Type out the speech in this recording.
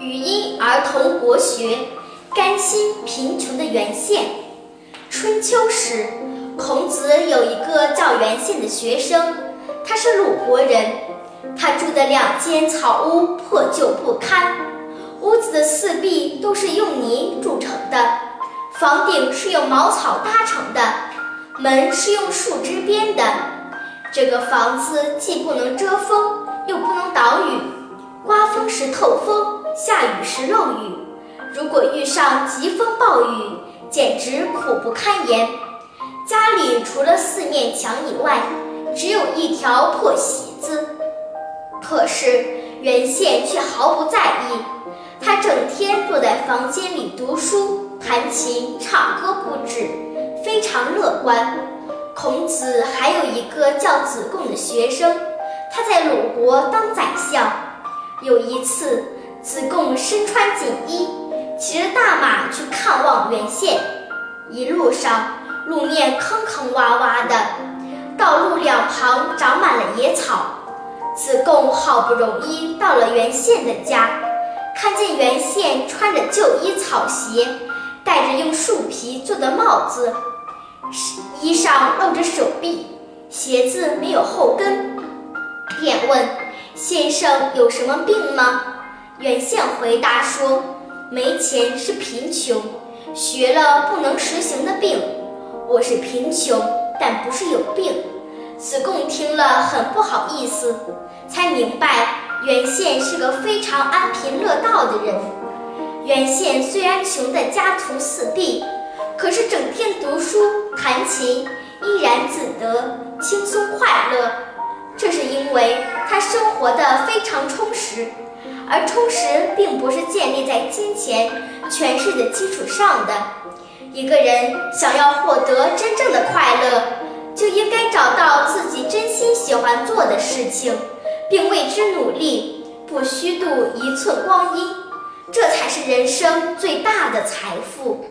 语音儿童国学，甘心贫穷的原县。春秋时，孔子有一个叫原县的学生，他是鲁国人。他住的两间草屋破旧不堪，屋子的四壁都是用泥筑成的，房顶是用茅草搭成的，门是用树枝编的。这个房子既不能遮风，又不能挡雨，刮风时透风。下雨时漏雨，如果遇上疾风暴雨，简直苦不堪言。家里除了四面墙以外，只有一条破席子。可是原宪却毫不在意，他整天坐在房间里读书、弹琴、唱歌不止，非常乐观。孔子还有一个叫子贡的学生，他在鲁国当宰相。有一次。子贡身穿锦衣，骑着大马去看望原宪。一路上，路面坑坑洼洼的，道路两旁长满了野草。子贡好不容易到了原宪的家，看见原宪穿着旧衣草鞋，戴着用树皮做的帽子，衣上露着手臂，鞋子没有后跟，便问：“先生有什么病吗？”原宪回答说：“没钱是贫穷，学了不能实行的病。我是贫穷，但不是有病。”子贡听了很不好意思，才明白原宪是个非常安贫乐道的人。原宪虽然穷得家徒四壁，可是整天读书弹琴，怡然自得，轻松快乐。这是因为他生活得非常充实。而充实并不是建立在金钱、权势的基础上的。一个人想要获得真正的快乐，就应该找到自己真心喜欢做的事情，并为之努力，不虚度一寸光阴。这才是人生最大的财富。